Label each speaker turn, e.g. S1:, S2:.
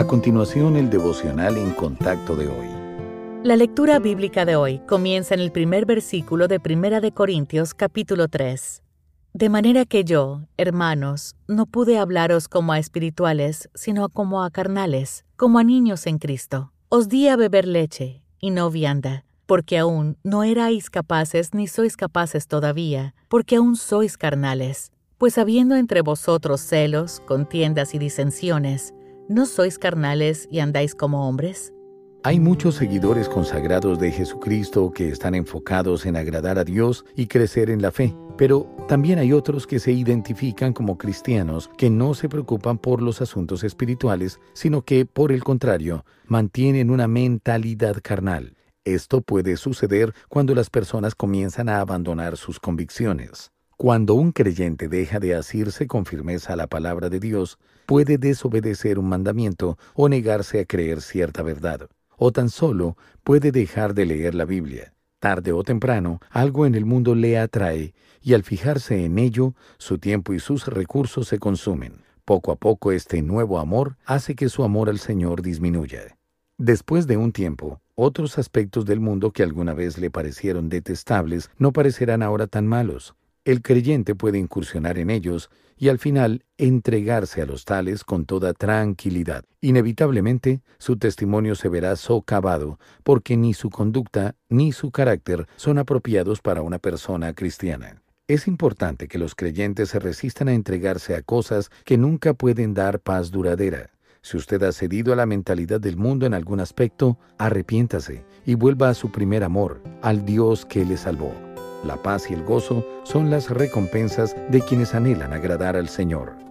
S1: A continuación, el devocional en contacto de hoy.
S2: La lectura bíblica de hoy comienza en el primer versículo de Primera de Corintios capítulo 3. De manera que yo, hermanos, no pude hablaros como a espirituales, sino como a carnales, como a niños en Cristo. Os di a beber leche, y no vianda, porque aún no erais capaces ni sois capaces todavía, porque aún sois carnales. Pues habiendo entre vosotros celos, contiendas y disensiones, ¿No sois carnales y andáis como hombres?
S1: Hay muchos seguidores consagrados de Jesucristo que están enfocados en agradar a Dios y crecer en la fe, pero también hay otros que se identifican como cristianos que no se preocupan por los asuntos espirituales, sino que, por el contrario, mantienen una mentalidad carnal. Esto puede suceder cuando las personas comienzan a abandonar sus convicciones. Cuando un creyente deja de asirse con firmeza a la palabra de Dios, puede desobedecer un mandamiento o negarse a creer cierta verdad, o tan solo puede dejar de leer la Biblia. Tarde o temprano, algo en el mundo le atrae, y al fijarse en ello, su tiempo y sus recursos se consumen. Poco a poco este nuevo amor hace que su amor al Señor disminuya. Después de un tiempo, otros aspectos del mundo que alguna vez le parecieron detestables no parecerán ahora tan malos el creyente puede incursionar en ellos y al final entregarse a los tales con toda tranquilidad. Inevitablemente, su testimonio se verá socavado, porque ni su conducta ni su carácter son apropiados para una persona cristiana. Es importante que los creyentes se resistan a entregarse a cosas que nunca pueden dar paz duradera. Si usted ha cedido a la mentalidad del mundo en algún aspecto, arrepiéntase y vuelva a su primer amor, al Dios que le salvó. La paz y el gozo son las recompensas de quienes anhelan agradar al Señor.